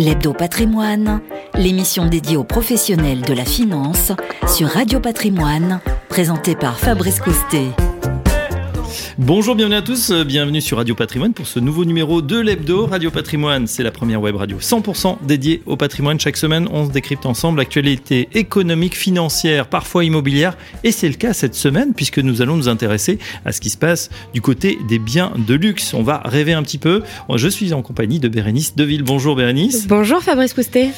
L'Hebdo Patrimoine, l'émission dédiée aux professionnels de la finance sur Radio Patrimoine, présentée par Fabrice Coustet. Bonjour, bienvenue à tous, bienvenue sur Radio Patrimoine pour ce nouveau numéro de l'Hebdo. Radio Patrimoine, c'est la première web radio 100% dédiée au patrimoine. Chaque semaine, on se décrypte ensemble l'actualité économique, financière, parfois immobilière. Et c'est le cas cette semaine puisque nous allons nous intéresser à ce qui se passe du côté des biens de luxe. On va rêver un petit peu. Je suis en compagnie de Bérénice Deville. Bonjour Bérénice. Bonjour Fabrice Coustet.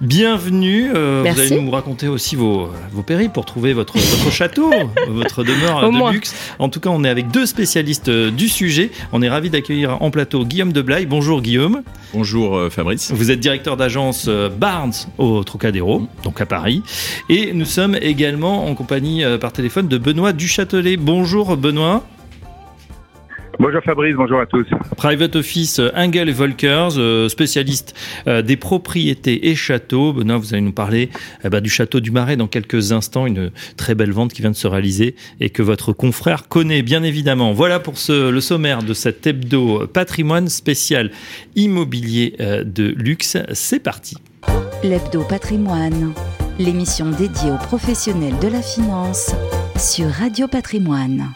Bienvenue. Euh, vous allez nous raconter aussi vos, vos périples pour trouver votre, votre château, votre demeure de luxe. En tout cas, on est avec deux spécialistes spécialiste euh, du sujet. On est ravi d'accueillir en plateau Guillaume Deblaye. Bonjour Guillaume. Bonjour euh, Fabrice. Vous êtes directeur d'agence euh, Barnes au Trocadéro, donc à Paris. Et nous sommes également en compagnie par téléphone de Benoît Duchâtelet. Bonjour Benoît. Bonjour Fabrice, bonjour à tous. Private Office Engel Volkers, euh, spécialiste euh, des propriétés et châteaux. Benoît, vous allez nous parler eh ben, du château du Marais dans quelques instants, une très belle vente qui vient de se réaliser et que votre confrère connaît bien évidemment. Voilà pour ce, le sommaire de cet hebdo patrimoine spécial immobilier euh, de luxe. C'est parti. L'hebdo patrimoine, l'émission dédiée aux professionnels de la finance sur Radio Patrimoine.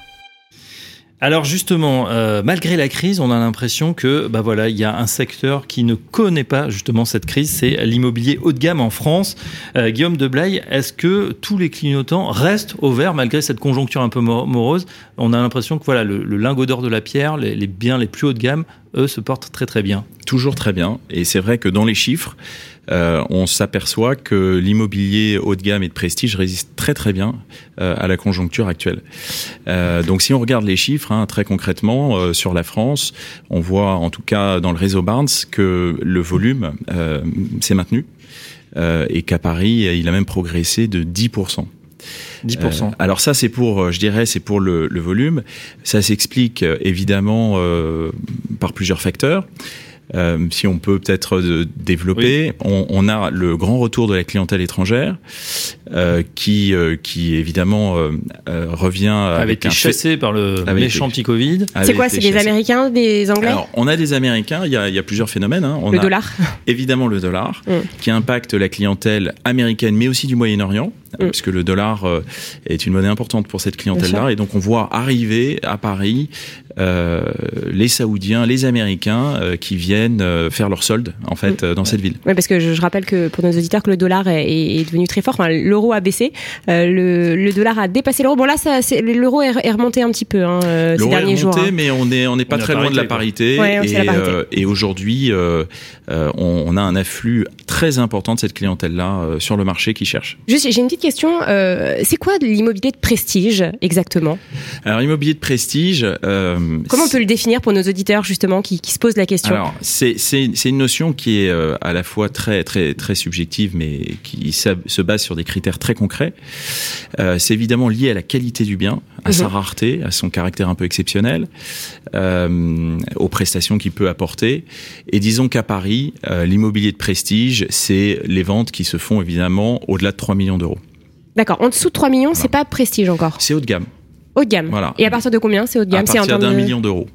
Alors justement, euh, malgré la crise, on a l'impression que bah voilà, il y a un secteur qui ne connaît pas justement cette crise, c'est l'immobilier haut de gamme en France. Euh, Guillaume Deblaye, est-ce que tous les clignotants restent au vert malgré cette conjoncture un peu morose? On a l'impression que voilà, le, lingot d'or de la pierre, les, les biens les plus haut de gamme, eux, se portent très très bien. Toujours très bien, et c'est vrai que dans les chiffres, euh, on s'aperçoit que l'immobilier haut de gamme et de prestige résiste très très bien euh, à la conjoncture actuelle. Euh, donc si on regarde les chiffres, hein, très concrètement, sur la France, on voit en tout cas dans le réseau Barnes que le volume s'est maintenu et qu'à Paris, il a même progressé de 10%. 10%. alors ça, c'est pour, je dirais, c'est pour le, le, volume. Ça s'explique évidemment par plusieurs facteurs. Euh, si on peut peut-être euh, développer, on, on, a le grand retour de la clientèle étrangère euh, qui, euh, qui évidemment revient avec été chassé par le méchant petit Covid. C'est quoi C'est des Américains, des Anglais Alors, on a des Américains. Il y a, il y a plusieurs phénomènes. Hein. On le a dollar. Évidemment, le dollar mm. qui impacte la clientèle américaine, mais aussi du Moyen-Orient. Mm. Parce que le dollar est une monnaie importante pour cette clientèle-là, et donc on voit arriver à Paris euh, les Saoudiens, les Américains euh, qui viennent euh, faire leur solde en fait dans cette ville. Oui, parce que je, rappelle que pour nos auditeurs que le dollar est, devenu très fort. Enfin, l'euro a baissé, le, dollar a dépassé l'euro. Bon là, l'euro est, remonté un petit peu hein, ces derniers jours. L'euro est remonté, mais on est on n'est pas très loin de la parité. et, aujourd'hui, on, a un afflux très important de cette clientèle là sur le marché qui cherche. Juste, j'ai une petite question. c'est quoi l'immobilier de prestige exactement? Alors, l'immobilier de prestige. Comment on peut le définir pour nos auditeurs justement qui, se posent la question? Alors c'est une notion qui est euh, à la fois très très très subjective mais qui se base sur des critères très concrets. Euh, c'est évidemment lié à la qualité du bien, à sa mhm. rareté, à son caractère un peu exceptionnel, euh, aux prestations qu'il peut apporter. Et disons qu'à Paris, l'immobilier de prestige, c'est les ventes qui se font évidemment au-delà de 3 millions d'euros. D'accord. En dessous de 3 millions, c'est pas prestige encore. C'est haut de gamme. Haut de gamme. Voilà. Et à partir de combien c'est haut de gamme À partir d'un million d'euros.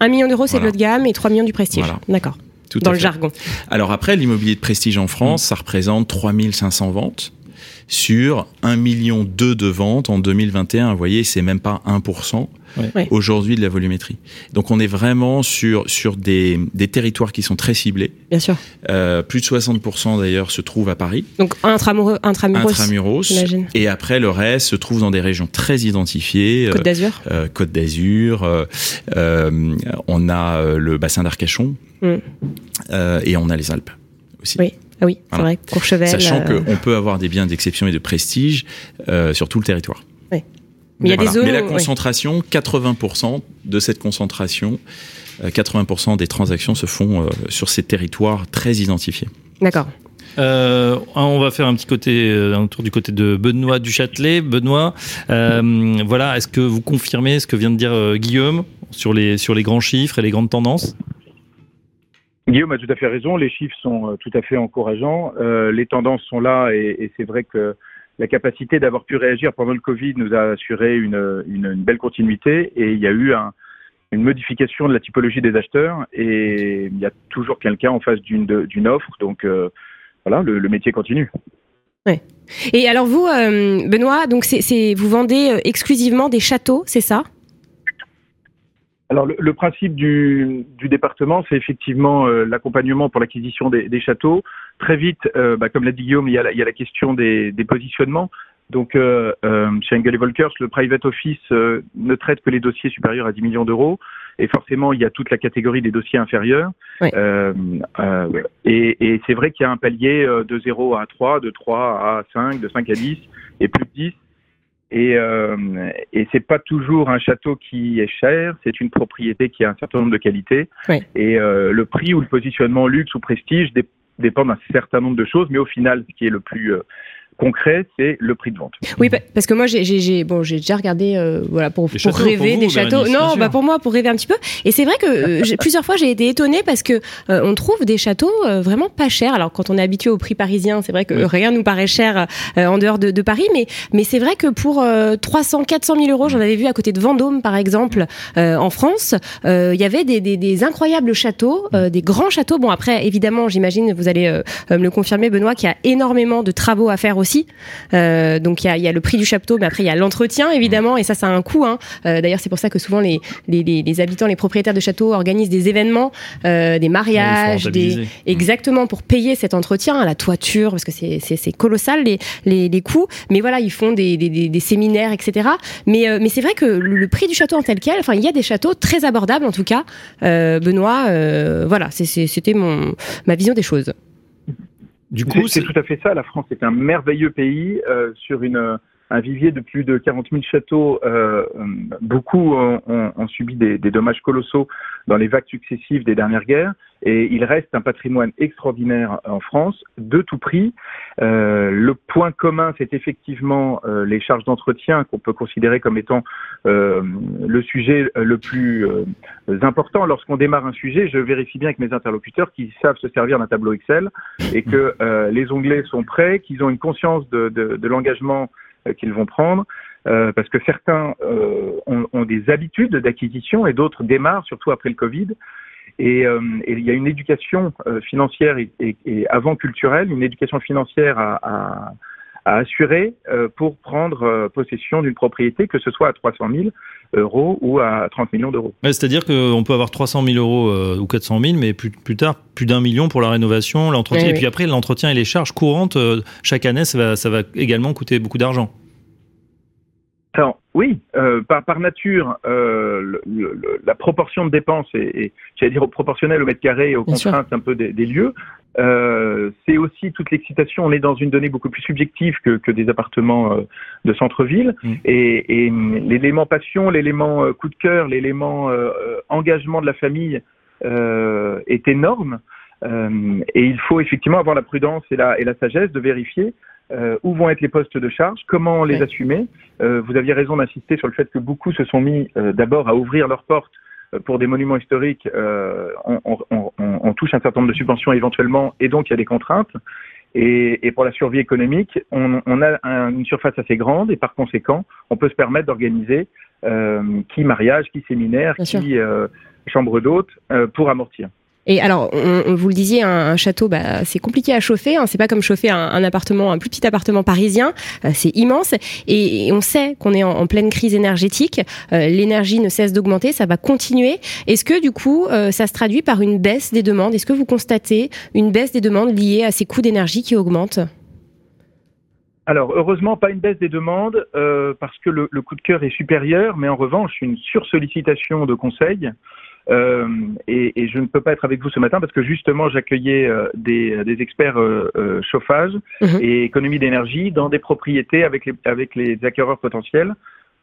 Un million d'euros, c'est le haut de gamme et 3 millions du prestige. D'accord. Dans le jargon. Alors après, l'immobilier de prestige en France, ça représente 3500 ventes sur 1 million de ventes en 2021. Vous voyez, c'est même pas 1% aujourd'hui de la volumétrie. Donc on est vraiment sur, sur des, des territoires qui sont très ciblés. Bien sûr. Euh, plus de 60% d'ailleurs se trouvent à Paris. Donc intramuros. Intramuros. Et après, le reste se trouve dans des régions très identifiées. Côte d'Azur. Euh, Côte d'Azur. Euh, euh on a le bassin d'Arcachon. Mm. et on a les Alpes aussi. Oui. Ah oui, c'est vrai, Courchevel. Sachant qu'on peut avoir des biens d'exception et de prestige sur tout le territoire. Oui. Mais, il y a des zones Mais la concentration, 80% de cette concentration, 80% euh, des transactions se font euh, sur ces territoires très identifiés. D'accord. Euh, on va faire un petit côté, un tour du côté de Benoît Duchâtelet. Benoît, voilà, est-ce que vous confirmez ce que vient de dire Guillaume sur les, sur les grands chiffres et les grandes tendances? Guillaume a tout à fait raison, les chiffres sont tout à fait encourageants, les tendances sont là et, c'est vrai que la capacité d'avoir pu réagir pendant le Covid nous a assuré une, belle continuité et il y a eu un, une modification de la typologie des acheteurs et il y a toujours quelqu'un en face d'une offre. Donc voilà, le, métier continue. Ouais. Et alors vous, Benoît, donc vous vendez exclusivement des châteaux, c'est ça? Alors le, principe du, département, c'est effectivement euh, l'accompagnement pour l'acquisition des, châteaux. Très vite, euh, bah, comme l'a dit Guillaume, il y a la, question des, positionnements. Donc euh, chez Engel Volkers, le private office ne traite que les dossiers supérieurs à 10 millions d'euros. Et forcément, il y a toute la catégorie des dossiers inférieurs. et, et c'est vrai qu'il y a un palier de 0 à 3, de 3 à 5, de 5 à 10 et plus de 10 et, euh, et c'est pas toujours un château qui est cher, c'est une propriété qui a un certain nombre de qualités. Et euh, le prix ou le positionnement luxe ou prestige dépend d'un certain nombre de choses, mais au final, ce qui est le plus euh, concret, c'est le prix de vente. Oui, parce que moi, j'ai bon, j'ai déjà regardé, euh, voilà, pour, pour rêver des châteaux. non, bah pour moi, pour rêver un petit peu. Et c'est vrai que euh, plusieurs fois, j'ai été étonnée parce que euh, on trouve des châteaux vraiment pas chers. Alors, quand on est habitué au prix parisien, c'est vrai que rien nous paraît cher en dehors de, de, Paris, mais mais c'est vrai que pour 300, 400 000 euros, j'en avais vu à côté de Vendôme, par exemple, en France, il y avait des, des, des incroyables châteaux, des grands châteaux. Bon, après, évidemment, j'imagine, vous allez me le confirmer, Benoît, qu'il y a énormément de travaux à faire aussi euh, donc il y a, y a, le prix du château, mais après il y a l'entretien évidemment, et ça ça a un coût. Hein. Euh, D'ailleurs c'est pour ça que souvent les, les, les, habitants, les propriétaires de châteaux organisent des événements, euh, des mariages, des exactement pour payer cet entretien, la toiture, parce que c'est colossal les, les, les, coûts. Mais voilà, ils font des, des, des séminaires, etc. Mais, mais c'est vrai que le, prix du château en tel quel, enfin il y a des châteaux très abordables en tout cas. Benoît, voilà, c'était mon ma vision des choses. Du coup, c'est tout à fait ça. La France est un merveilleux pays euh, sur une un vivier de plus de 40 000 châteaux. Euh, beaucoup ont, subi des, dommages colossaux dans les vagues successives des dernières guerres, et il reste un patrimoine extraordinaire en France, de tout prix. Euh, le point commun, c'est effectivement euh, les charges d'entretien qu'on peut considérer comme étant euh, le sujet le plus euh, important. Lorsqu'on démarre un sujet, je vérifie bien avec mes interlocuteurs qu'ils savent se servir d'un tableau Excel et que euh, les onglets sont prêts, qu'ils ont une conscience de, l'engagement euh, qu'ils vont prendre, euh, parce que certains euh, ont, ont, des habitudes d'acquisition et d'autres démarrent, surtout après le Covid. Et, et il y a une éducation financière et, et, et, avant culturelle, une éducation financière à, à, à assurer pour prendre possession d'une propriété, que ce soit à 300 000 euros ou à 30 millions d'euros. Ouais, C'est-à-dire qu'on peut avoir 300 000 euros euh, ou 400 000, mais plus, plus tard, plus d'un million pour la rénovation, l'entretien. et puis après, l'entretien et les charges courantes, euh, chaque année, ça va, ça va également coûter beaucoup d'argent. Alors, oui, euh, par, par nature, euh, le, le, la proportion de dépenses est, est j'allais dire, proportionnelle au mètre carré et aux Bien contraintes sûr. un peu des, des lieux. Euh, c'est aussi toute l'excitation. On est dans une donnée beaucoup plus subjective que, que des appartements de centre-ville. Mmh. Et, et l'élément passion, l'élément coup de cœur, l'élément engagement de la famille est énorme. et il faut effectivement avoir la prudence et la, et la sagesse de vérifier euh, où vont être les postes de charge, comment les assumer. Euh, vous aviez raison d'insister sur le fait que beaucoup se sont mis euh, d'abord à ouvrir leurs portes euh, pour des monuments historiques. Euh, on, on, on, on, touche un certain nombre de subventions éventuellement, et donc il y a des contraintes. Et, et pour la survie économique, on, a un, une surface assez grande, et par conséquent, on peut se permettre d'organiser qui mariage, qui séminaire, Bien qui chambre d'hôte pour amortir. Et alors, on, on, vous le disiez, un, un château, bah, c'est compliqué à chauffer. Hein, c'est pas comme chauffer un, un, appartement, un plus petit appartement parisien. Euh, c'est immense. Et, et, on sait qu'on est en, pleine crise énergétique. Euh, L'énergie ne cesse d'augmenter. Ça va continuer. Est-ce que du coup, euh, ça se traduit par une baisse des demandes? Est-ce que vous constatez une baisse des demandes liées à ces coûts d'énergie qui augmentent? Alors, heureusement, pas une baisse des demandes euh, parce que le, le, coup de cœur est supérieur, mais en revanche, une sursollicitation de conseils euh, et, et, je ne peux pas être avec vous ce matin parce que justement j'accueillais euh, des, des, experts euh, euh chauffage mmh. et économie d'énergie dans des propriétés avec les, avec les acquéreurs potentiels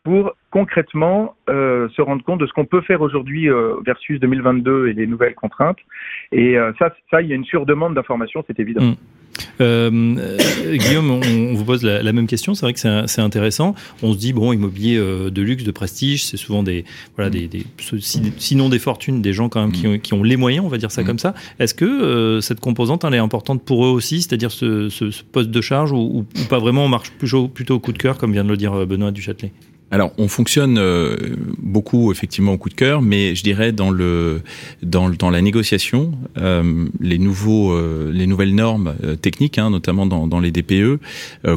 pour concrètement euh, se rendre compte de ce qu'on peut faire aujourd'hui euh, versus 2022 et les nouvelles contraintes. Et euh, ça, ça, il y a une surdemande d'informations, c'est évident. Mmh. Euh, Guillaume, on, on, vous pose la, la même question. C'est vrai que c'est intéressant. On se dit bon, immobilier de luxe, de prestige, c'est souvent des voilà des, des, sinon des fortunes, des gens quand même qui ont, qui ont les moyens, on va dire ça mmh. comme ça. Est-ce que cette composante elle est importante pour eux aussi, c'est-à-dire ce, ce, ce, poste de charge ou, ou, ou, pas vraiment On marche plutôt plutôt au coup de cœur, comme vient de le dire Benoît Duchâtelet? Alors, on fonctionne euh, beaucoup effectivement au coup de cœur, mais je dirais dans le dans, la négociation, euh, les nouveaux euh, les nouvelles normes techniques, hein, notamment dans, les DPE,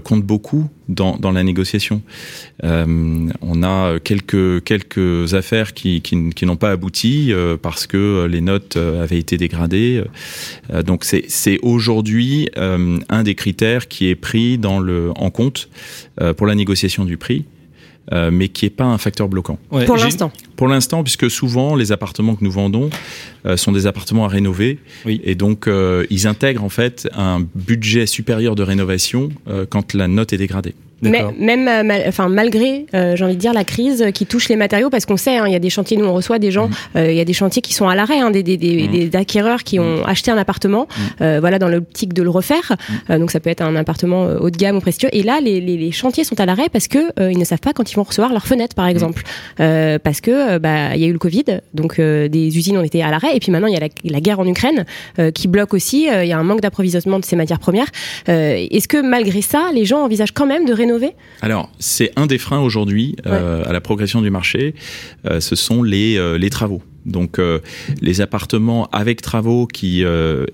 comptent beaucoup dans, dans la négociation. on a quelques quelques affaires qui qui, qui n'ont pas abouti parce que les notes avaient été dégradées. donc c'est c'est aujourd'hui un des critères qui est pris dans le en compte pour la négociation du prix. Euh, mais qui n'est pas un facteur bloquant. pour l'instant. Pour l'instant, puisque souvent les appartements que nous vendons euh, sont des appartements à rénover, oui. et donc euh, ils intègrent en fait un budget supérieur de rénovation quand la note est dégradée. Mais, même euh, enfin malgré euh, j'ai envie de dire la crise qui touche les matériaux parce qu'on sait hein, il y a des chantiers nous on reçoit des gens mmh. euh, il y a des chantiers qui sont à l'arrêt hein, des, des, des, mmh. des, acquéreurs qui ont mmh. acheté un appartement voilà dans l'optique de le refaire donc ça peut être un appartement haut de gamme ou prestigieux et là les, les, les chantiers sont à l'arrêt parce que ils ne savent pas quand ils vont recevoir leurs fenêtres par exemple parce que bah il y a eu le Covid donc des usines ont été à l'arrêt. Et puis maintenant il y a la, la guerre en Ukraine qui bloque aussi il y a un manque d'approvisionnement de ces matières premières. Est-ce que malgré ça les gens envisagent quand même de rénover? Alors, c'est un des freins aujourd'hui euh, à la progression du marché, euh, ce sont les, euh, les travaux. Donc les appartements avec travaux qui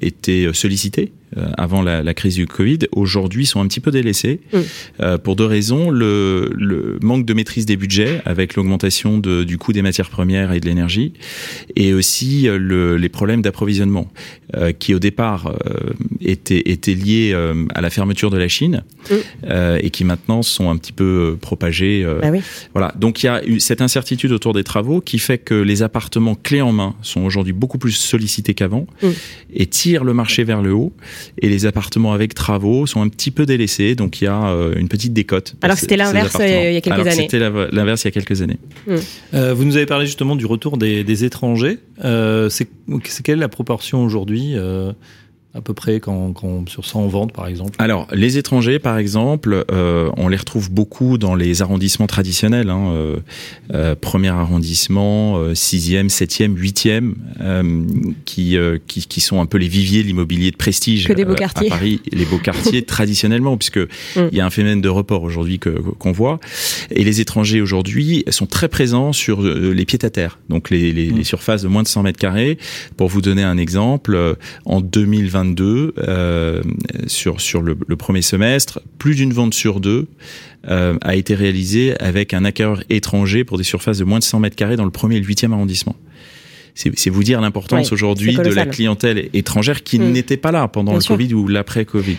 étaient sollicités euh, avant la, la, crise du Covid, aujourd'hui sont un petit peu délaissés mm. euh, pour deux raisons. Le, le, manque de maîtrise des budgets avec l'augmentation de, du coût des matières premières et de l'énergie, et aussi euh, le, les problèmes d'approvisionnement euh, qui au départ euh, étaient, étaient liés à la fermeture de la Chine mm. et qui maintenant sont un petit peu propagés. Bah oui. Voilà. Donc il y a eu cette incertitude autour des travaux qui fait que les appartements clés en main sont aujourd'hui beaucoup plus sollicités qu'avant mm. et tirent le marché vers le haut et les appartements avec travaux sont un petit peu délaissés, donc il y a euh, une petite décote. Alors c'était l'inverse euh, il y a quelques Alors années. C'était l'inverse il y a quelques années. Hmm. Euh, vous nous avez parlé justement du retour des, des étrangers. Euh, c'est quelle est la proportion aujourd'hui euh, à peu près quand, quand sur 100 ventes par exemple Alors les étrangers par exemple, euh, on les retrouve beaucoup dans les arrondissements traditionnels, hein, euh, euh, premier arrondissement, euh, sixième, septième, huitième, euh, qui, euh, qui, qui sont un peu les viviers de l'immobilier de prestige que des beaux quartiers. à Paris, les beaux quartiers traditionnellement, puisque mm. il y a un phénomène de report aujourd'hui que qu'on voit, et les étrangers aujourd'hui sont très présents sur les pieds à terre, donc les, les, mm. les surfaces de moins de 100 mètres carrés. Pour vous donner un exemple, en 2020 2022, euh, sur, le, premier semestre, plus d'une vente sur deux euh, a été réalisée avec un acquéreur étranger pour des surfaces de moins de 100 mètres carrés dans le premier et le huitième arrondissement c'est vous dire l'importance aujourd'hui de la clientèle étrangère qui mm. n'était pas là pendant le Covid ou l'après-Covid.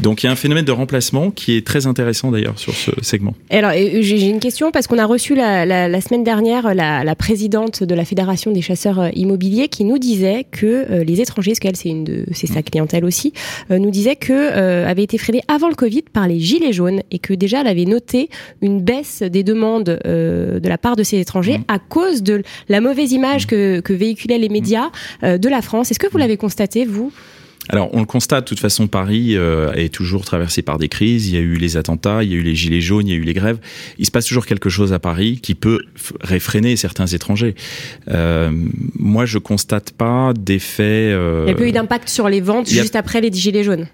Donc il y a un phénomène de remplacement qui est très intéressant d'ailleurs sur ce segment. Alors j'ai une question parce qu'on a reçu la, la, la semaine dernière la, la, présidente de la Fédération des chasseurs euh, immobiliers qui nous disait que euh, les étrangers, parce qu'elle c'est une de c'est sa mm. clientèle aussi, euh, nous disait que euh, avait été freinée avant le Covid par les gilets jaunes et que déjà elle avait noté une baisse des demandes euh, de la part de ces étrangers mmh. à cause de la mauvaise image que, que véhiculaient les médias euh, de la France. Est-ce que vous l'avez constaté, vous? Alors, on le constate, de toute façon, Paris euh, est toujours traversé par des crises. Il y a eu les attentats, il y a eu les gilets jaunes, il y a eu les grèves. Il se passe toujours quelque chose à Paris qui peut réfréner certains étrangers. Euh, moi, je constate pas d'effet. Euh... Il n'y a pas eu d'impact sur les ventes juste après les gilets jaunes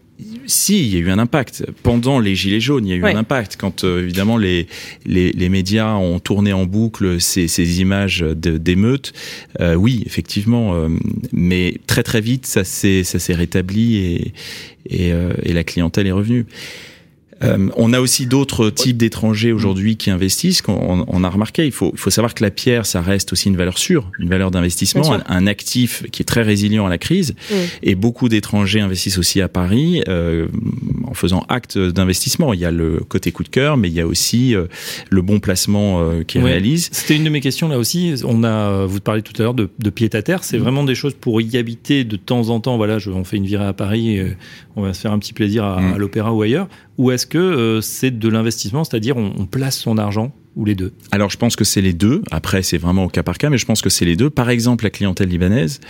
si, il y a eu un impact. Pendant les Gilets jaunes, il y a eu ouais. un impact. Quand, euh, évidemment, les, les, les, médias ont tourné en boucle ces, ces images d'émeutes, euh, oui, effectivement. Euh, mais très, très vite, ça s'est rétabli et, et, euh, et, la clientèle est revenue. Euh, on a aussi d'autres types d'étrangers aujourd'hui qui investissent. On, on, a remarqué, il faut, il faut savoir que la pierre, ça reste aussi une valeur sûre, une valeur d'investissement, un, un, actif qui est très résilient à la crise. Et beaucoup d'étrangers investissent aussi à Paris euh, en faisant acte d'investissement. Il y a le côté coup de cœur, mais il y a aussi euh, le bon placement euh, qu'ils ouais. réalisent. C'était une de mes questions là aussi. On a, vous parlez tout à l'heure de, de pied à terre. C'est mm. vraiment des choses pour y habiter de temps en temps. Voilà, je, on fait une virée à Paris, et on va se faire un petit plaisir à, mm. à l'opéra ou ailleurs. Ou est-ce que euh, c'est de l'investissement, c'est-à-dire on, on, place son argent ou les deux Alors je pense que c'est les deux. Après c'est vraiment au cas par cas, mais je pense que c'est les deux. Par exemple, la clientèle libanaise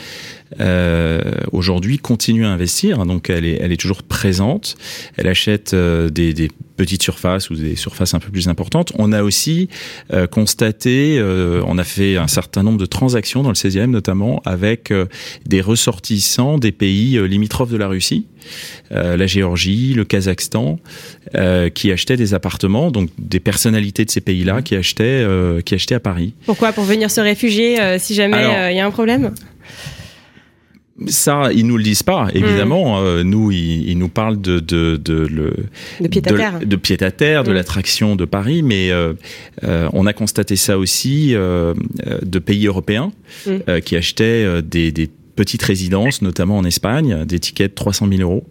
aujourd'hui continue à investir, donc elle est, elle est toujours présente. Elle achète euh, des, des petites surfaces ou des surfaces un peu plus importantes. On a aussi constaté, on a fait un certain nombre de transactions dans le 16e notamment avec des ressortissants des pays limitrophes de la Russie, la Géorgie, le Kazakhstan, qui achetaient des appartements, donc des personnalités de ces pays-là qui achetaient qui achetaient à Paris. Pourquoi? Pour venir se réfugier si jamais il y a un problème? Ça, ils nous le disent pas, évidemment. Mm. Euh, nous, ils, nous parlent de de de le de pied à terre, de, pied à terre, de mm. l'attraction de Paris, mais euh, euh, on a constaté ça aussi de pays européens mm. qui achetaient des, des petite résidence, notamment en Espagne, d'étiquettes de 300 000 euros.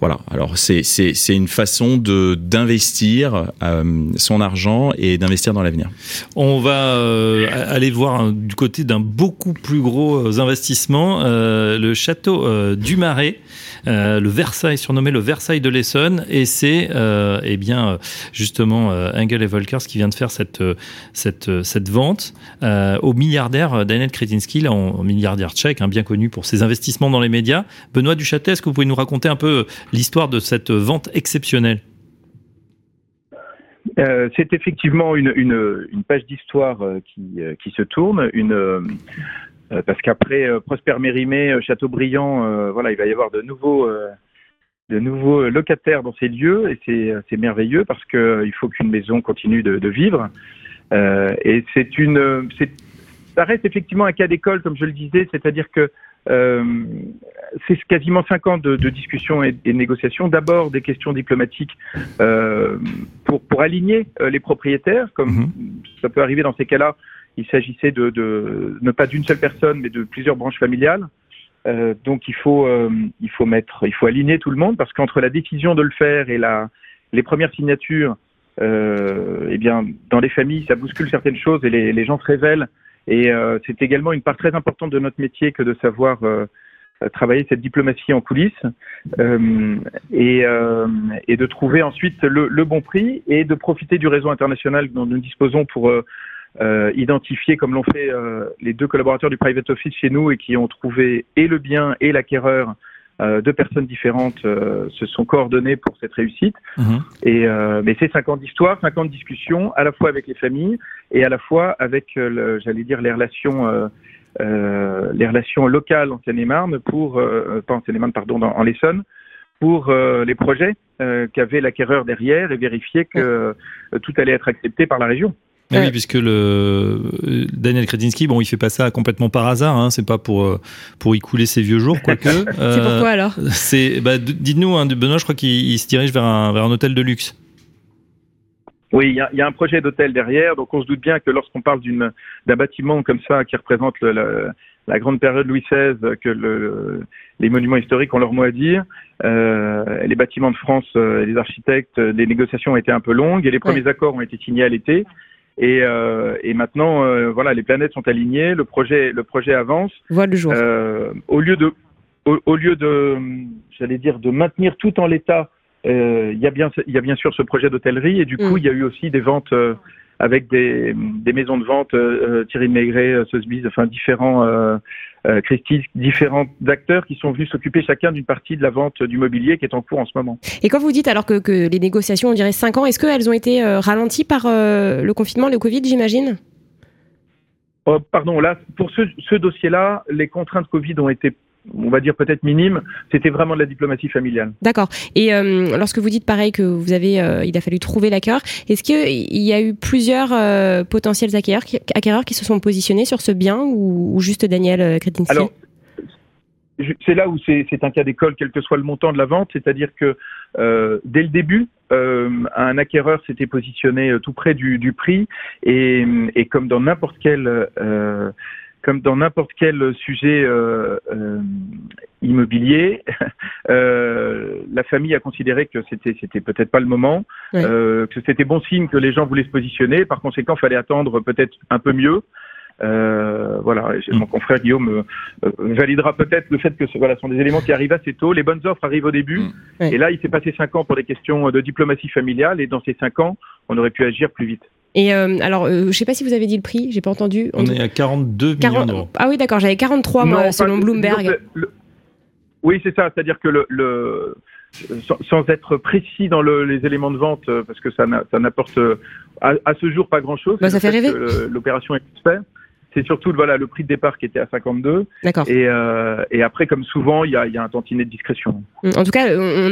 Voilà. Alors c'est une façon de d'investir euh, son argent et d'investir dans l'avenir. On va euh, aller voir du côté d'un beaucoup plus gros investissement, euh, le château du Marais. Euh, le Versailles, surnommé le Versailles de l'Essonne, et c'est euh, eh bien justement Engel et Volkers qui vient de faire cette cette vente au milliardaire Daniel Kretinsky, là, milliardaire tchèque, hein, bien connu pour ses investissements dans les médias. Benoît Duchâtel, est-ce que vous pouvez nous raconter un peu l'histoire de cette vente exceptionnelle? C'est effectivement une, une, page d'histoire qui, qui, se tourne, euh, parce qu'après euh, Prosper Mérimée, euh, Châteaubriand, voilà, il va y avoir de nouveaux de nouveaux locataires dans ces lieux et c'est merveilleux parce qu'il faut qu'une maison continue de, de vivre. Euh, et c'est une, ça reste effectivement un cas d'école comme je le disais, c'est-à-dire que euh, c'est quasiment cinq ans de, de discussions et, et, de négociations. D'abord des questions diplomatiques euh, pour, pour aligner les propriétaires, comme mm-hmm. ça peut arriver dans ces cas-là. Il s'agissait de, de, ne pas d'une seule personne, mais de plusieurs branches familiales. Euh, donc il faut, euh, il faut mettre, il faut aligner tout le monde parce qu'entre la décision de le faire et la, les premières signatures, euh, eh bien, dans les familles, ça bouscule certaines choses et les, gens se révèlent. Et euh, c'est également une part très importante de notre métier que de savoir euh, travailler cette diplomatie en coulisses euh, et, et, de trouver ensuite le, le, bon prix et de profiter du réseau international dont nous disposons pour euh, identifier, comme l'ont fait euh, les deux collaborateurs du private office chez nous et qui ont trouvé et le bien et l'acquéreur. Euh, deux personnes différentes se sont coordonnées pour cette réussite. Mhm. Et mais c'est cinq ans d'histoire, cinq ans de discussion, à la fois avec les familles et à la fois avec, j'allais dire, les relations. Euh, les relations locales en Seine-et-Marne pour, euh, pas en Seine-et-Marne, pardon, dans, en l'Essonne, pour euh, les projets qu'avait l'acquéreur derrière et vérifier que tout allait être accepté par la région. Mais oui, puisque le Daniel Kretinsky, bon, il fait pas ça complètement par hasard. Hein, c'est pas pour euh, pour y couler ses vieux jours, quoique. c'est pourquoi alors? C'est, bah, dites-nous, hein, Benoît, je crois qu'il se dirige vers un vers un hôtel de luxe. Oui, il y a, y a, un projet d'hôtel derrière, donc on se doute bien que lorsqu'on parle d'une d'un bâtiment comme ça qui représente le, la grande période Louis XVI, que le, les monuments historiques ont leur mot à dire. Euh, les bâtiments de France, euh, les architectes, les négociations ont été un peu longues et les premiers accords ont été signés à l'été. Et, euh, et maintenant, euh, voilà, les planètes sont alignées, le projet, le projet avance. Voit le jour. Euh, au lieu de, au, au lieu de, j'allais dire, de maintenir tout en l'état, il y a bien, il y a bien sûr ce projet d'hôtellerie et du coup, mm. il y a eu aussi des ventes avec des, des maisons de vente, euh, Thierry Maigret, Sotheby's, enfin différents euh, Christie, différents acteurs qui sont venus s'occuper chacun d'une partie de la vente du mobilier qui est en cours en ce moment. Et quand vous dites alors que, que les négociations, on dirait 5 ans, est-ce qu'elles ont été euh, ralenties par euh, le confinement, le Covid, j'imagine? Oh, Pardon, là, pour ce, ce dossier-là, les contraintes Covid ont été on va dire peut-être minime, c'était vraiment de la diplomatie familiale. D'accord. Et euh, lorsque vous dites pareil que vous avez, euh, il a fallu trouver l'acquéreur, est-ce qu'il y a eu plusieurs euh, potentiels acquéreurs qui, acquéreurs qui se sont positionnés sur ce bien ou, juste Daniel Kretinsky? Alors, c'est là où c'est un cas d'école, quel que soit le montant de la vente, c'est-à-dire que dès le début, un acquéreur s'était positionné tout près du, du prix et, et, comme dans n'importe quel comme dans n'importe quel sujet euh, euh, immobilier, euh, la famille a considéré que c'était c'était peut-être pas le moment, que c'était bon signe que les gens voulaient se positionner. Par conséquent, il fallait attendre peut-être un peu mieux. Euh, voilà, mon confrère Guillaume euh, validera peut-être le fait que ce voilà, sont des éléments qui arrivent assez tôt. Les bonnes offres arrivent au début, et là, il s'est passé cinq ans pour des questions de diplomatie familiale, et dans ces cinq ans, on aurait pu agir plus vite. Et euh, alors, euh, je sais pas si vous avez dit le prix, j'ai pas entendu. On, est à 42 millions d'euros. Ah oui, d'accord, j'avais 43 moi, selon Bloomberg. oui, c'est ça, c'est-à-dire que le, le sans, être précis dans les éléments de vente, parce que ça n'apporte à, à, ce jour pas grand-chose. Bah, ça fait rêver. L'opération est faite c'est surtout voilà le prix de départ qui était à 52. D'accord. Et, euh, et après, comme souvent, il y a, y a, un tantinet de discrétion. Mm, en tout cas,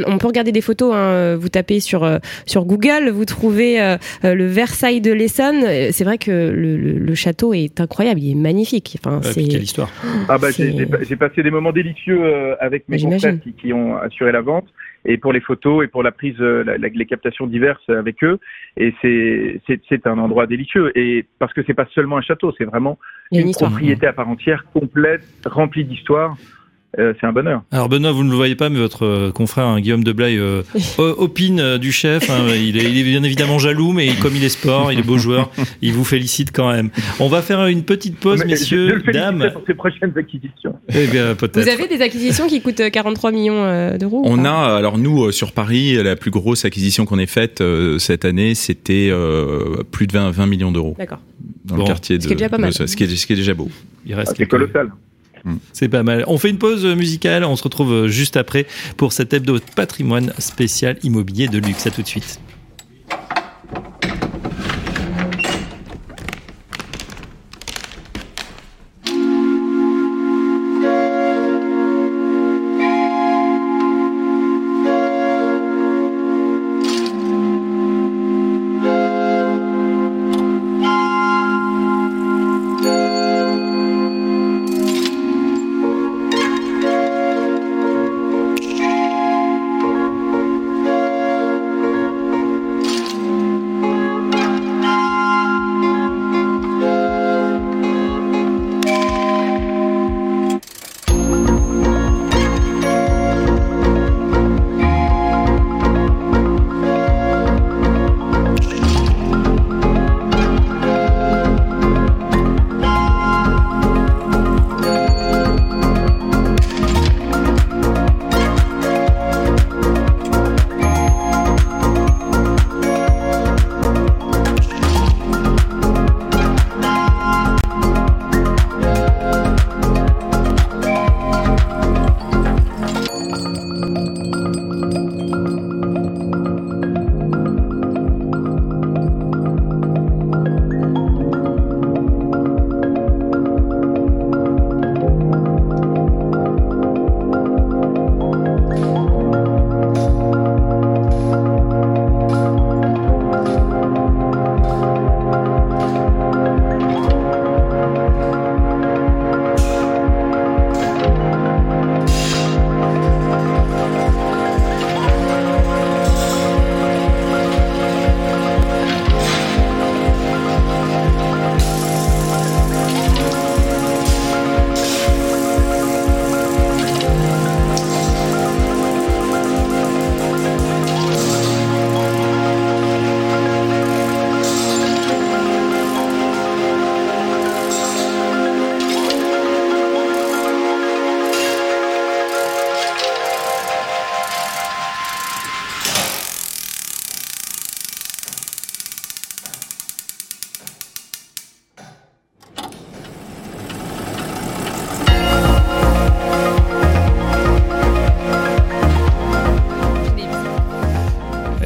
on, peut regarder des photos. Hein. Vous tapez sur euh, sur Google, vous trouvez euh, euh, le Versailles de l'Essonne. C'est vrai que le, le, château est incroyable, il est magnifique. Enfin, c'est quelle histoire. Ah bah j'ai passé des moments délicieux avec mes confrères qui, qui ont assuré la vente et pour les photos et pour la prise, euh, la, les captations diverses avec eux. Et c'est c'est un endroit délicieux. Et parce que c'est pas seulement un château, c'est vraiment une, propriété à part entière, complète, remplie d'histoire. Euh, c'est un bonheur. Alors Benoît, vous ne le voyez pas, mais votre euh, confrère hein, Guillaume de Blaye euh, opine du chef. Hein, il, est, il, est, bien évidemment jaloux, mais comme il est sport, il est beau joueur, il vous félicite quand même. On va faire une petite pause, messieurs, dames. Pour ses prochaines acquisitions. Eh bien, peut-être. Vous avez des acquisitions qui coûtent 43 millions d'euros On a, alors nous, sur Paris, la plus grosse acquisition qu'on ait faite cette année, c'était plus de 20, 20 millions d'euros. D'accord. Dans le quartier de. Ce qui est déjà pas mal. ce, qui est, ce qui est déjà beau. Il reste ah, c'est colossal. Mm. C'est pas mal. On fait une pause musicale, on se retrouve juste après pour cet hebdo patrimoine spécial immobilier de luxe. À tout de suite.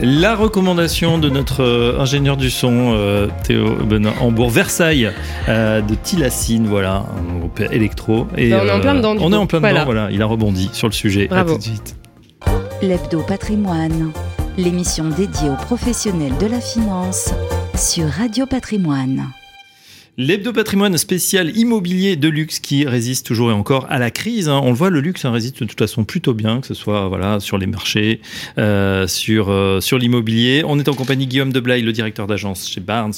La recommandation de notre euh, ingénieur du son, euh, Théo Benoît Hambourg, Versailles, euh, de Tilacine, voilà, un groupe électro. Et, bah, on est en plein dedans. on est en plein dedans, voilà. Il a rebondi sur le sujet. Bravo. À tout de suite. L'Hebdo Patrimoine, l'émission dédiée aux professionnels de la finance sur Radio Patrimoine. L'hebdo patrimoine spécial immobilier de luxe qui résiste toujours et encore à la crise. Hein. On le voit, le luxe hein, résiste de toute façon plutôt bien, que ce soit voilà sur les marchés, euh, sur euh, sur l'immobilier. On est en compagnie de Guillaume Deblaye, le directeur d'agence chez Barnes,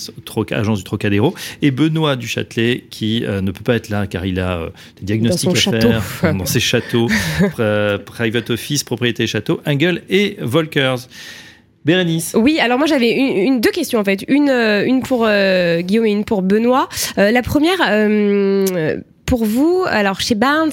agence du Trocadéro, et Benoît Duchâtelet qui euh, ne peut pas être là car il a des diagnostics à faire dans ses châteaux, private office, propriété château, Engel et Volkers. Bérénice. Oui, alors moi j'avais deux questions en fait, une, euh, pour euh, Guillaume et une pour Benoît. Euh, la première. pour vous, alors chez Barnes,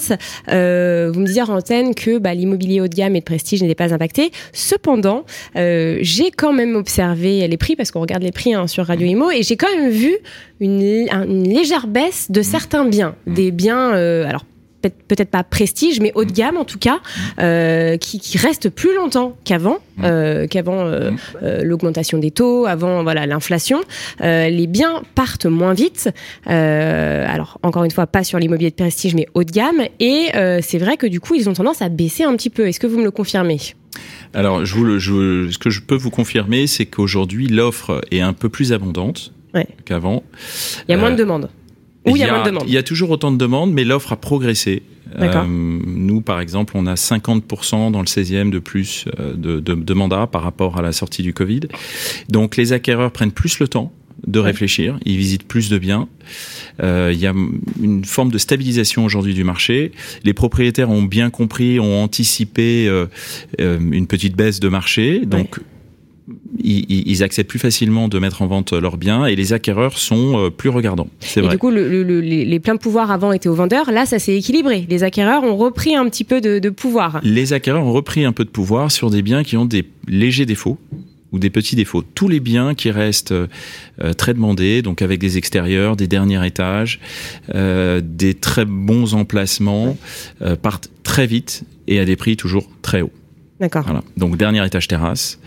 vous me disiez en antenne que bah, l'immobilier haut de gamme et de prestige n'était pas impacté. Cependant, j'ai quand même observé les prix parce qu'on regarde les prix hein, sur Radio Imo et j'ai quand même vu une, une, légère baisse de certains biens, des biens alors peut-être pas prestige, mais haut de gamme en tout cas, qui, qui reste plus longtemps qu'avant, qu'avant l'augmentation des taux, avant voilà l'inflation. les biens partent moins vite. alors encore une fois, pas sur l'immobilier de prestige, mais haut de gamme. Et c'est vrai que du coup, ils ont tendance à baisser un petit peu. Est-ce que vous me le confirmez? Alors, je vous ce que je peux vous confirmer, c'est qu'aujourd'hui, l'offre est un peu plus abondante qu'avant. Il y a moins de euh, demandes. Ou il y, a, moins de demandes. Il y a toujours autant de demandes, mais l'offre a progressé. Euh, nous, par exemple, on a 50% dans le 16e de plus euh, de, de, de mandats par rapport à la sortie du Covid. Donc, les acquéreurs prennent plus le temps de réfléchir, ils visitent plus de biens. Euh, il y a une forme de stabilisation aujourd'hui du marché. Les propriétaires ont bien compris, ont anticipé euh, euh, une petite baisse de marché, donc ils, acceptent plus facilement de mettre en vente leurs biens et les acquéreurs sont plus regardants. C'est vrai. Du coup, les pleins pouvoirs avant étaient aux vendeurs. Là, ça s'est équilibré. Les acquéreurs ont repris un petit peu de, de pouvoir. Les acquéreurs ont repris un peu de pouvoir sur des biens qui ont des légers défauts ou des petits défauts. Tous les biens qui restent euh, très demandés, donc avec des extérieurs, des derniers étages, euh, des très bons emplacements, euh, partent très vite et à des prix toujours très hauts. D'accord. Voilà. Donc dernier étage terrasse,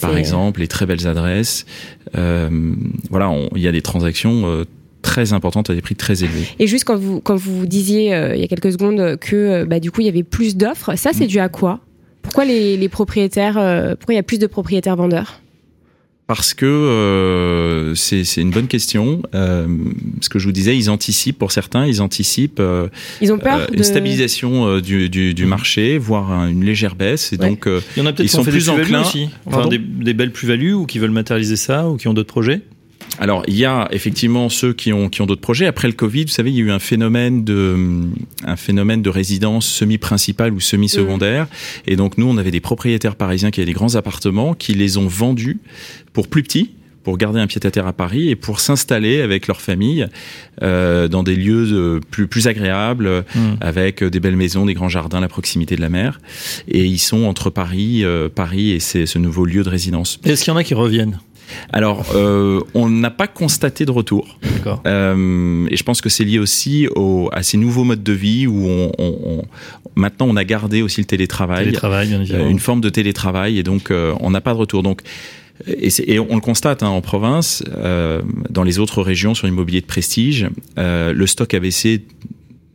par exemple, les très belles adresses. voilà, il y a des transactions très importantes à des prix très élevés. Et juste quand vous quand vous disiez il y a quelques secondes que bah, du coup il y avait plus d'offres, ça c'est mm. dû à quoi? Pourquoi les, propriétaires, euh, pourquoi il y a plus de propriétaires vendeurs? Parce que euh, c'est une bonne question. Euh, ce que je vous disais, ils anticipent pour certains, ils anticipent. ils ont peur une stabilisation du, du, marché, voire une légère baisse. Et donc, il y en a peut-être qui sont plus enclins aussi, enfin, des, des, belles plus-values ou qui veulent matérialiser ça ou qui ont d'autres projets alors, il y a effectivement ceux qui ont, qui ont d'autres projets. Après le Covid, vous savez, il y a eu un phénomène de, un phénomène de résidence semi-principale ou semi-secondaire. Mmh. Et donc, nous, on avait des propriétaires parisiens qui avaient des grands appartements qui les ont vendus pour plus petits pour garder un pied-à-terre à Paris et pour s'installer avec leur famille euh, dans des lieux plus plus agréables, mmh. avec des belles maisons, des grands jardins, la proximité de la mer. Et ils sont entre Paris, euh, Paris et ce nouveau lieu de résidence. Est-ce qu'il y en a qui reviennent? Alors, euh, on n'a pas constaté de retour. Euh, et je pense que c'est lié aussi au, à ces nouveaux modes de vie où on, on, maintenant on a gardé aussi le télétravail, télétravail euh, une forme de télétravail, et donc euh, on n'a pas de retour. Donc et, et, on le constate hein, en province, euh, dans les autres régions sur l'immobilier de prestige, euh, le stock a baissé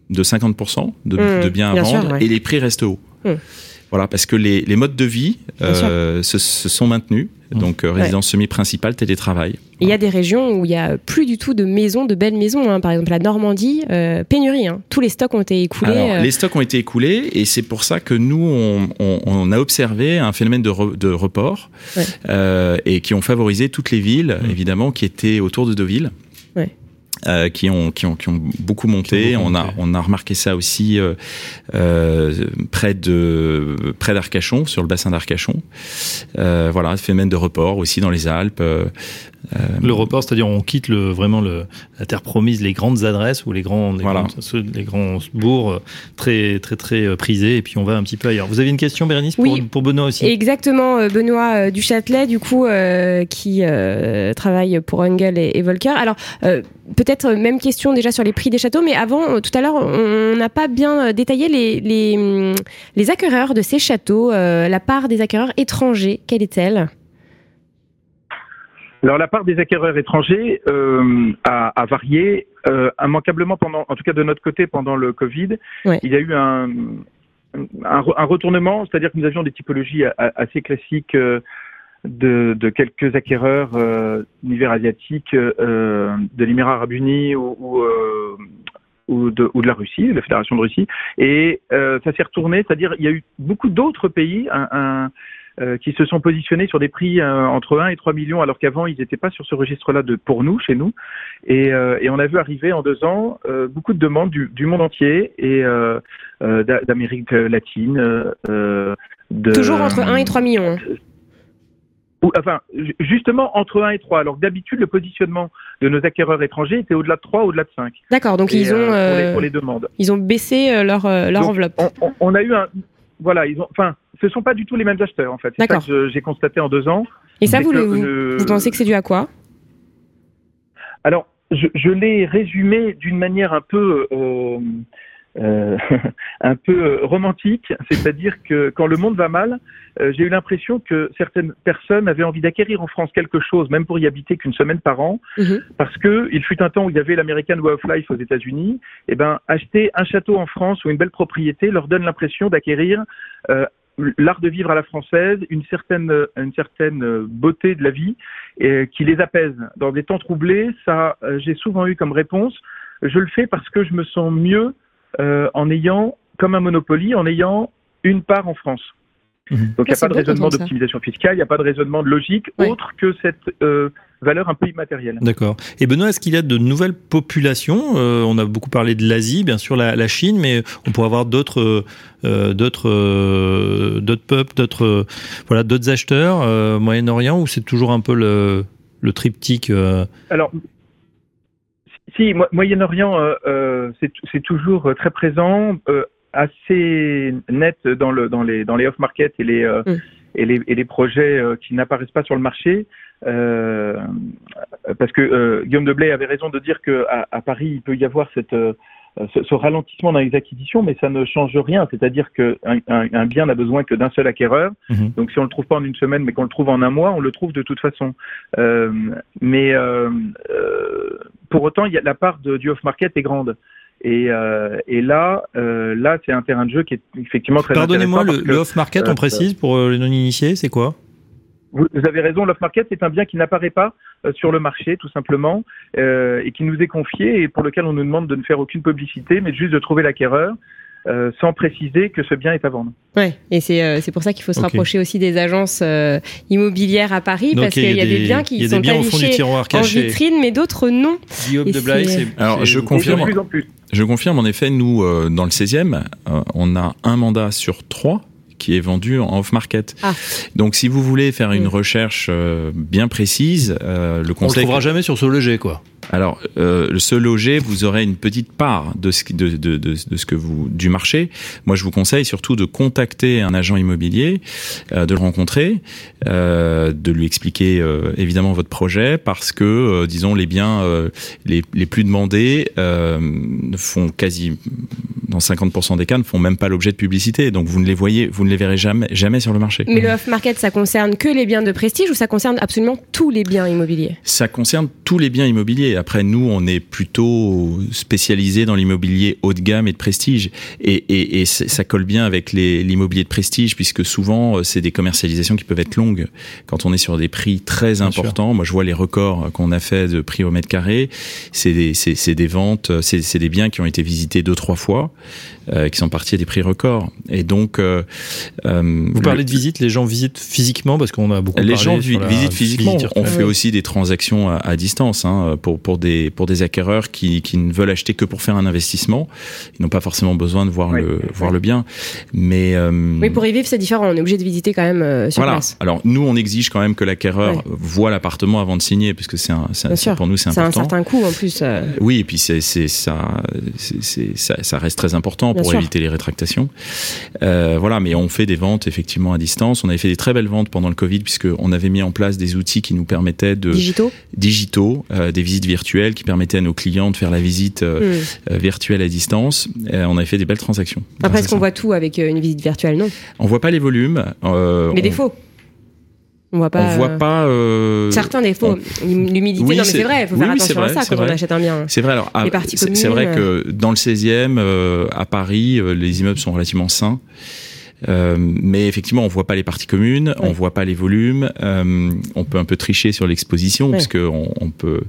de 50% de, mmh, de biens à vendre et les prix restent hauts. Mmh. Voilà, parce que les, les modes de vie euh, se, se, sont maintenus. Mmh. Donc euh, résidence semi-principale, télétravail. Il y a des régions où il y a plus du tout de maisons, de belles maisons. Hein. Par exemple, la Normandie, euh, pénurie. Hein. Tous les stocks ont été écoulés. Alors. Les stocks ont été écoulés et c'est pour ça que nous, on, on, on a observé un phénomène de, de report ouais. et qui ont favorisé toutes les villes, mmh. évidemment, qui étaient autour de Deauville. Ouais. Euh, qui, ont, qui, ont, qui ont beaucoup monté. Beaucoup on, a, on a remarqué ça aussi euh, euh, près de près d'Arcachon, sur le bassin d'Arcachon. Euh, voilà, phénomène de report aussi dans les Alpes. Euh, le report, c'est-à-dire on quitte le, vraiment le, la terre promise, les grandes adresses ou les grands, les, voilà. grands, les grands bourgs très très très prisés, et puis on va un petit peu ailleurs. Vous avez une question, Bérénice, pour, oui, pour Benoît aussi? Exactement, Benoît Duchâtelet, du coup, qui travaille pour Engel et, et Volcker. Alors, peut-être même question déjà sur les prix des châteaux, mais avant, euh, tout à l'heure, on n'a pas bien euh, détaillé les, les, les, acquéreurs de ces châteaux. Euh, la part des acquéreurs étrangers, quelle est-elle? Alors la part des acquéreurs étrangers euh, a, a, varié euh, immanquablement pendant, en tout cas de notre côté pendant le Covid. Ouais. Il y a eu un, un, un retournement, c'est-à-dire que nous avions des typologies assez classiques euh, de, de quelques acquéreurs euh, univers asiatiques euh, de l'Émirat arabe uni ou, ou, euh, ou, de, ou de la Russie, la Fédération de Russie. Et euh, ça s'est retourné, c'est-à-dire il y a eu beaucoup d'autres pays un, un, euh, qui se sont positionnés sur des prix euh, entre 1 et 3 millions, alors qu'avant ils n'étaient pas sur ce registre-là de pour nous, chez nous. Et, et on a vu arriver en deux ans beaucoup de demandes du, du monde entier et d'Amérique latine. De, Toujours entre 1 et 3 millions. Enfin, justement entre 1 et 3. Alors d'habitude, le positionnement de nos acquéreurs étrangers était au-delà de 3, au-delà de 5. D'accord, donc ils ont euh, pour, les, pour, les, demandes. Ils ont baissé euh, leur euh, leur donc, enveloppe. On, on, on, a eu un voilà, ils ont enfin, ce sont pas du tout les mêmes acheteurs en fait. C'est ça que j'ai constaté en deux ans. Et ça vous, le, le... vous pensez que c'est dû à quoi? Alors, je, je l'ai résumé d'une manière un peu euh, euh, un peu romantique, c'est-à-dire que quand le monde va mal, euh, j'ai eu l'impression que certaines personnes avaient envie d'acquérir en France quelque chose, même pour y habiter qu'une semaine par an, mhm. parce que il fut un temps où il y avait l'American Way of Life aux États-Unis. Et eh ben, acheter un château en France ou une belle propriété leur donne l'impression d'acquérir euh, l'art de vivre à la française, une certaine, une certaine beauté de la vie et, qui les apaise. Dans des temps troublés, ça, j'ai souvent eu comme réponse, je le fais parce que je me sens mieux euh, en ayant, comme un Monopoly, en ayant une part en France. Mhm. Donc il n'y a pas de raisonnement d'optimisation fiscale, il n'y a pas de raisonnement de logique autre que cette euh, valeur un peu immatérielle. D'accord. Et Benoît, est-ce qu'il y a de nouvelles populations? Euh, On a beaucoup parlé de l'Asie, bien sûr la, Chine, mais on pourrait avoir d'autres d'autres d'autres peuples, d'autres voilà d'autres acheteurs Moyen-Orient où c'est toujours un peu le, le triptyque. Alors si, Moyen-Orient, euh, euh, c'est toujours euh, très présent, assez net dans, le, dans les, dans les off-market et les, mm. et les, et les projets qui n'apparaissent pas sur le marché. parce que Guillaume Deblay avait raison de dire qu'à à Paris, il peut y avoir cette euh, ce, ralentissement dans les acquisitions, mais ça ne change rien. C'est-à-dire qu'un un, bien n'a besoin que d'un seul acquéreur. Mhm. Donc si on le trouve pas en une semaine, mais qu'on le trouve en un mois, on le trouve de toute façon. Euh, mais euh, pour autant, il y a, la part de, du off-market est grande. Et, et, là, là, c'est un terrain de jeu qui est effectivement très Pardonnez-moi, le, le off-market, on précise pour les non-initiés, c'est quoi? Vous, avez raison, l'off-market, c'est un bien qui n'apparaît pas euh, sur le marché, tout simplement, euh, et qui nous est confié et pour lequel on nous demande de ne faire aucune publicité, mais juste de trouver l'acquéreur. Euh, sans préciser que ce bien est à vendre. Ouais, et c'est euh, c'est pour ça qu'il faut se rapprocher aussi des agences euh, immobilières à Paris parce qu'il y, a des, biens qui sont affichés en vitrine, mais d'autres non. Guillaume de Blaye, alors je confirme. Je confirme en effet, nous dans le 16e, on a un mandat sur trois qui est vendu en off-market. Ah. Donc, si vous voulez faire une mm. recherche euh, bien précise, euh, le conseil... On ne trouvera jamais sur ce loger, quoi. Alors, euh, se loger, vous aurez une petite part de ce, de, de, de, de, ce que vous du marché. Moi, je vous conseille surtout de contacter un agent immobilier, euh, de le rencontrer, euh, de lui expliquer euh, évidemment votre projet, parce que, disons, les biens les, les, plus demandés font quasi, dans 50% des cas, ne font même pas l'objet de publicité. Donc, vous ne les voyez, vous ne les verrez jamais, jamais sur le marché. Mais le off-market, ça concerne que les biens de prestige ou ça concerne absolument tous les biens immobiliers? Ça concerne tous les biens immobiliers après, nous, on est plutôt spécialisé dans l'immobilier haut de gamme et de prestige. Et, ça colle bien avec l'immobilier de prestige, puisque souvent, euh, c'est des commercialisations qui peuvent être longues. Quand on est sur des prix très importants, moi, je vois les records qu'on a fait de prix au mètre carré. C'est des, des ventes, c'est des biens qui ont été visités deux, trois fois. Euh, qui sont partis à des prix records. Et donc, euh, euh, vous parlez de visite, les gens visitent physiquement parce qu'on a beaucoup. Les gens visitent physiquement. On fait aussi des transactions à, distance hein, pour pour des pour des acquéreurs qui qui ne veulent acheter que pour faire un investissement. Ils n'ont pas forcément besoin de voir le voir le bien. Mais oui, pour y vivre, c'est différent. On est obligé de visiter quand même sur voilà. place. Alors nous, on exige quand même que l'acquéreur voit l'appartement avant de signer, parce que c'est un, pour nous c'est important. C'est un certain coût en plus. Oui, et puis c'est c'est ça, c'est ça, ça reste très important pour éviter les rétractations. Euh, voilà, mais on fait des ventes effectivement à distance. On avait fait des très belles ventes pendant le Covid puisque on avait mis en place des outils qui nous permettaient de digitaux, digitaux, euh, des visites virtuelles qui permettaient à nos clients de faire la visite euh, hmm. virtuelle à distance. on avait fait des belles transactions. Après, est-ce qu'on voit tout avec une visite virtuelle? Non. On voit pas les volumes. les défauts. On voit pas. On voit pas. Euh... Certains défauts. L'humidité. non, mais c'est vrai. Il faut faire attention à ça quand on achète un bien. C'est vrai. Alors, c'est vrai que euh. dans le 16e, euh, à Paris, euh, les immeubles sont relativement sains. Euh, mais effectivement, on voit pas les parties communes, on voit pas les volumes. Euh, on peut un peu tricher sur l'exposition parce que on, on peut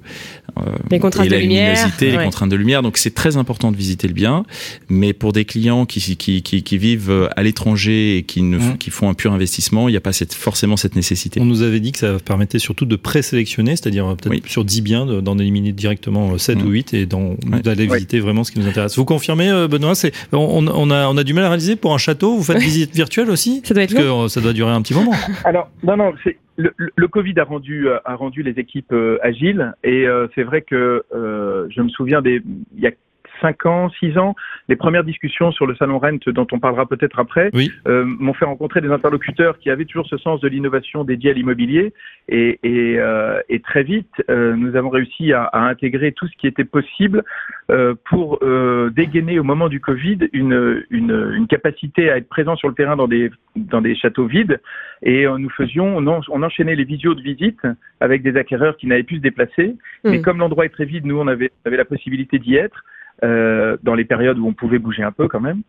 euh, les contraintes de lumière, les contraintes de lumière. Donc c'est très important de visiter le bien. Mais pour des clients qui qui, qui, qui vivent à l'étranger et qui ne qui font un pur investissement, il n'y a pas cette, forcément cette nécessité. On nous avait dit que ça permettait surtout de présélectionner, c'est-à-dire peut-être sur 10 biens d'en éliminer directement 7 ou 8 et d'aller visiter vraiment ce qui nous intéresse. Vous confirmez, Benoît C'est on, on, a on a du mal à réaliser pour un château. Vous faites visiter virtuelle aussi Ça doit être Parce que ça doit durer un petit moment. Alors, non, non, c'est le, le, Covid a rendu a rendu les équipes euh, agiles et euh, c'est vrai que euh, je me souviens des il y a 5 ans, 6 ans, les premières discussions sur le salon Rent, dont on parlera peut-être après, euh, m'ont fait rencontrer des interlocuteurs qui avaient toujours ce sens de l'innovation dédiée à l'immobilier. Et, et, euh, et, très vite, euh, nous avons réussi à, à, intégrer tout ce qui était possible euh, pour euh, dégainer au moment du Covid une, une, une, capacité à être présent sur le terrain dans des, dans des châteaux vides. Et nous faisions, on, on enchaînait les visios de visite avec des acquéreurs qui n'avaient pu se déplacer. Mais mmh. comme l'endroit est très vide, nous, on avait, avait la possibilité d'y être. Euh, dans les périodes où on pouvait bouger un peu quand même.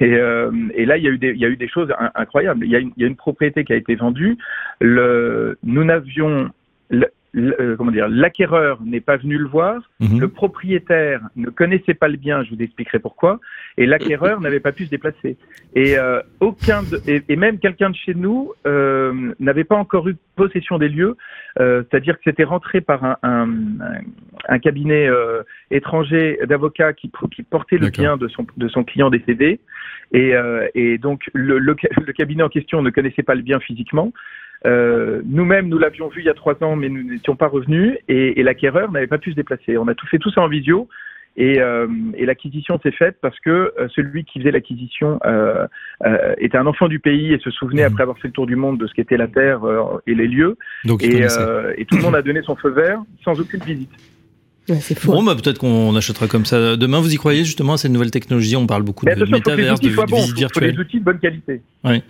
Et, euh, et là, il y, a eu des, il y a eu des choses incroyables. Il y, a une, il y a une propriété qui a été vendue. Le, nous n'avions euh, comment dire, l'acquéreur n'est pas venu le voir, mhm. le propriétaire ne connaissait pas le bien, je vous expliquerai pourquoi, et l'acquéreur n'avait pas pu se déplacer. Et euh, aucun, de, et, même quelqu'un de chez nous euh, n'avait pas encore eu possession des lieux, euh, c'est-à-dire que c'était rentré par un, un, un cabinet euh, étranger d'avocats qui, qui portait le bien de son, de son client décédé, et, et donc le, le, le cabinet en question ne connaissait pas le bien physiquement. Euh, Nous-mêmes, nous l'avions vu il y a trois ans, mais nous n'étions pas revenus, et, et l'acquéreur n'avait pas pu se déplacer. On a tout fait tout ça en visio, et, euh, et l'acquisition s'est faite parce que euh, celui qui faisait l'acquisition euh, euh, était un enfant du pays et se souvenait, mmh. après avoir fait le tour du monde, de ce qu'était la Terre euh, et les lieux. Donc, et, et, tout le monde a donné son feu vert sans aucune visite. Ouais, fou, bon, bah, peut-être qu'on achètera comme ça demain. Vous y croyez justement à cette nouvelle technologie On parle beaucoup de métaverse, de, de visites virtuelles. des outils de bonne qualité. Ouais.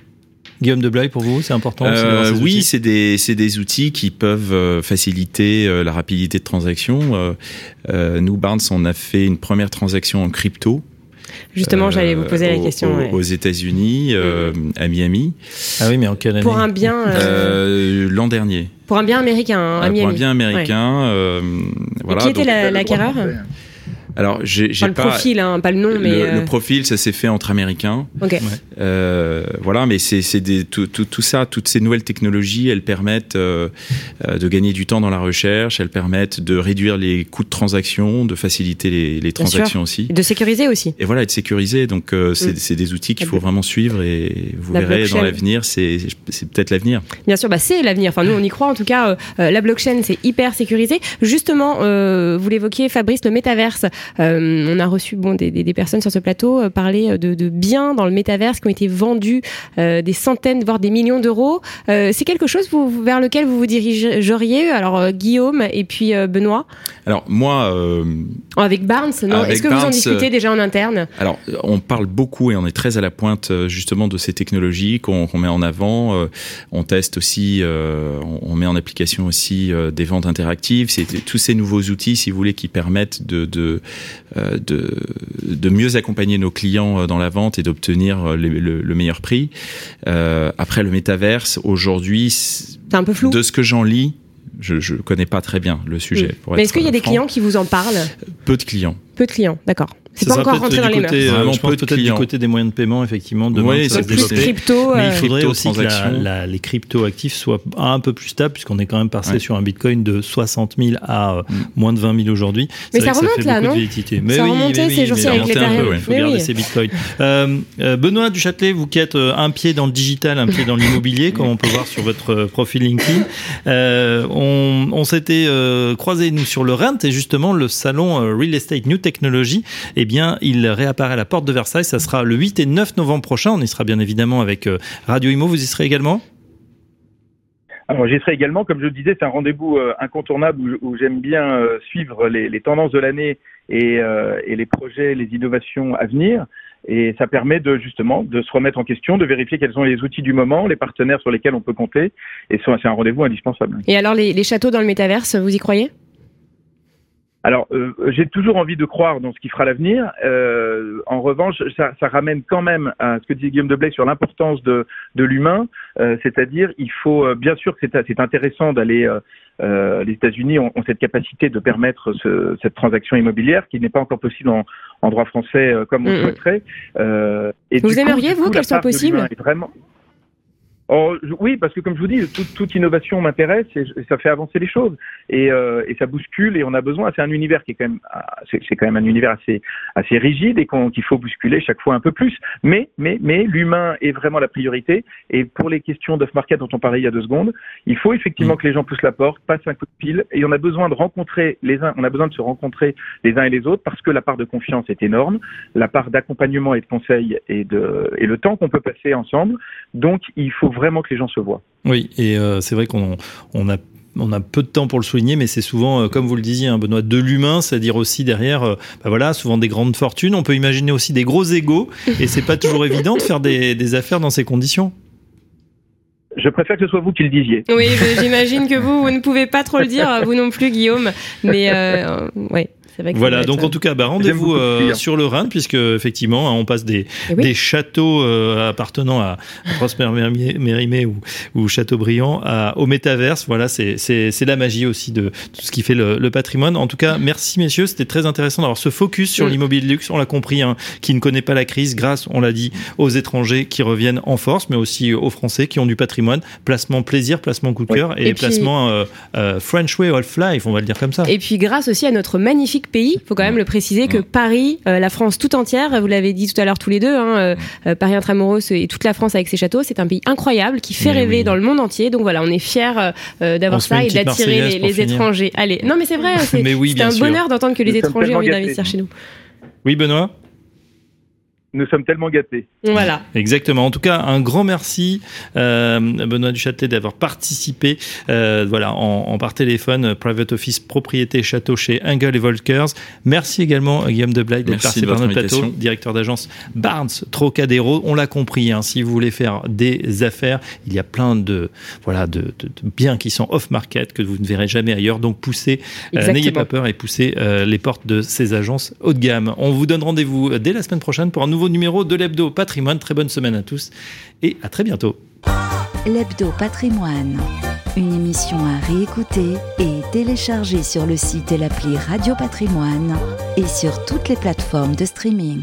Guillaume de Blaye, pour vous, c'est important euh, Oui, c'est des, des outils qui peuvent euh, faciliter euh, la rapidité de transaction. Euh, nous, Barnes, on a fait une première transaction en crypto. Justement, j'allais vous poser la question. Aux, aux États-Unis, à Miami. Ah oui, mais en quelle année Pour un bien. L'an dernier. Pour un bien américain, à Miami. Pour un bien américain. voilà. Et qui était l'acquéreur alors, j'ai pas le profil, hein, pas le nom, mais le, euh... profil, ça s'est fait entre Américains. Ok. Euh, voilà, mais c'est des tout, tout, tout, ça, toutes ces nouvelles technologies, elles permettent euh, euh, de gagner du temps dans la recherche, elles permettent de réduire les coûts de transaction, de faciliter les, les transactions aussi, et de sécuriser aussi. Et voilà, et de sécuriser. Donc, euh, mm. c'est des outils qu'il faut vraiment suivre et vous verrez dans l'avenir, c'est peut-être l'avenir. Bien sûr, bah c'est l'avenir. Enfin, nous, on y croit. En tout cas, euh, la blockchain, c'est hyper sécurisé. Justement, vous l'évoquiez, Fabrice, le métaverse. Euh, on a reçu bon, des, des, personnes sur ce plateau euh, parler de, de, biens dans le métaverse qui ont été vendus euh, des centaines, voire des millions d'euros. c'est quelque chose vous, vers lequel vous vous dirigeriez Alors Guillaume et puis Benoît? Alors moi... avec Barnes, non Est-ce que vous en discutez déjà en interne? Alors on parle beaucoup et on est très à la pointe justement de ces technologies qu'on met en avant. on teste aussi, on, met en application aussi des ventes interactives. C'est tous ces nouveaux outils, si vous voulez, qui permettent de, de, euh, de, de mieux accompagner nos clients euh, dans la vente et d'obtenir euh, le, le, meilleur prix. Euh, après le métaverse, aujourd'hui, c'est un peu flou. De ce que j'en lis, je ne connais pas très bien le sujet. Mais est-ce qu'il y a des clients qui vous en parlent? Peu de clients. Peu de clients, d'accord. C'est pas encore rentré dans les mœurs. Euh, je pense peut-être du côté des moyens de paiement, effectivement, de oui, ça plus crypto. Mais il faudrait aussi que la, la, les crypto actifs soient un peu plus stables, puisqu'on est quand même passé ouais. sur un bitcoin de 60 000 à euh, mm. moins de 20 000 aujourd'hui. Mais ça remonte là, non mais Ça oui, remontait ces jours-ci avec. Il faut garder ces bitcoins. Euh, euh, Benoît Duchâtelet, vous qui êtes un pied dans le digital, un pied dans l'immobilier, comme on peut voir sur votre profil LinkedIn, euh, on, s'était euh, croisés, nous, sur le Rent, et justement, le salon Real Estate New Technology, eh bien, il réapparaît à la porte de Versailles. Ça sera le 8 et 9 novembre prochain. On y sera bien évidemment avec euh, Radio Imo. Vous y serez également? Alors j'y serai également, comme je le disais, c'est un rendez-vous euh, incontournable où, j'aime bien euh, suivre les, les, tendances de l'année et, et, les projets, les innovations à venir. Et ça permet de justement de se remettre en question, de vérifier quels sont les outils du moment, les partenaires sur lesquels on peut compter. Et c'est un rendez-vous indispensable. Et alors les, les châteaux dans le métaverse, vous y croyez? Alors, euh, j'ai toujours envie de croire dans ce qui fera l'avenir. Euh, en revanche, ça, ça, ramène quand même à ce que disait Guillaume Deblay sur l'importance de, de l'humain, euh, c'est-à-dire il faut euh, bien sûr que c'est intéressant d'aller. Euh, les États-Unis ont, ont, cette capacité de permettre ce, cette transaction immobilière qui n'est pas encore possible en, en droit français comme on mmh. souhaiterait. et vous aimeriez coup, vous qu'elle soit possible vraiment Oh, oui, parce que comme je vous dis, toute, innovation m'intéresse et, ça fait avancer les choses et, euh, et, ça bouscule et on a besoin. C'est un univers qui est quand même, ah, c'est quand même un univers assez assez rigide et qu'il faut bousculer chaque fois un peu plus. Mais mais mais l'humain est vraiment la priorité. Et pour les questions d'off market dont on parlait il y a deux secondes, il faut effectivement mm. que les gens poussent la porte, passent un coup de pile et on a besoin de rencontrer les uns, on a besoin de se rencontrer les uns et les autres parce que la part de confiance est énorme, la part d'accompagnement et de conseil et de et le temps qu'on peut passer ensemble. Donc il faut vraiment que les gens se voient. Oui, et euh, c'est vrai qu'on on a on a peu de temps pour le souligner, mais c'est souvent, euh, comme vous le disiez, hein, Benoît, de l'humain, c'est-à-dire aussi derrière, euh, bah voilà, souvent des grandes fortunes. On peut imaginer aussi des gros égaux, et c'est pas toujours évident de faire des, affaires dans ces conditions. Je préfère que ce soit vous qui le disiez. Oui, j'imagine que vous, vous ne pouvez pas trop le dire, vous non plus, Guillaume. Mais euh, ouais voilà, donc en tout cas, bah, rendez-vous euh, sur le Rhin, puisque effectivement, hein, on passe des, eh des châteaux euh, appartenant à Prosper Mérimée ou, ou Châteaubriand à, au métaverse. Voilà, c'est la magie aussi de tout ce qui fait le, le patrimoine. En tout cas, merci messieurs, c'était très intéressant d'avoir ce focus sur l'immobilier de luxe. On l'a compris, hein, qui ne connaît pas la crise, grâce, on l'a dit, aux étrangers qui reviennent en force, mais aussi aux Français qui ont du patrimoine. Placement plaisir, placement coup de cœur et, placement euh, French Way of Life, on va le dire comme ça. Et puis grâce aussi à notre magnifique pays. Il faut quand même le préciser que Paris, euh, la France tout entière, vous l'avez dit tout à l'heure tous les deux, hein, euh, euh, Paris intramuros et toute la France avec ses châteaux, c'est un pays incroyable qui fait rêver dans le monde entier. Donc voilà, on est fiers d'avoir ça et d'attirer les, étrangers. Allez, non mais c'est vrai, c'est un bonheur d'entendre que les étrangers ont envie d'investir chez nous. Oui, Benoît? Nous sommes tellement gâtés. Voilà. Exactement. En tout cas, un grand merci, euh, Benoît Duchâtelet, d'avoir participé euh, voilà, en, par téléphone, Private Office Propriété Château chez Engel et Volkers. Merci également, Guillaume Deblay, d'être passé par notre plateau, directeur d'agence Barnes Trocadéro. On l'a compris, hein, si vous voulez faire des affaires, il y a plein de, voilà, de, de, biens qui sont off-market que vous ne verrez jamais ailleurs. Donc, poussez, euh, n'ayez pas peur et poussez euh, les portes de ces agences haut de gamme. On vous donne rendez-vous dès la semaine prochaine pour un nouveau numéro de l'Hebdo Patrimoine. Très bonne semaine à tous et à très bientôt. L'Hebdo Patrimoine, une émission à réécouter et télécharger sur le site et l'appli Radio Patrimoine et sur toutes les plateformes de streaming.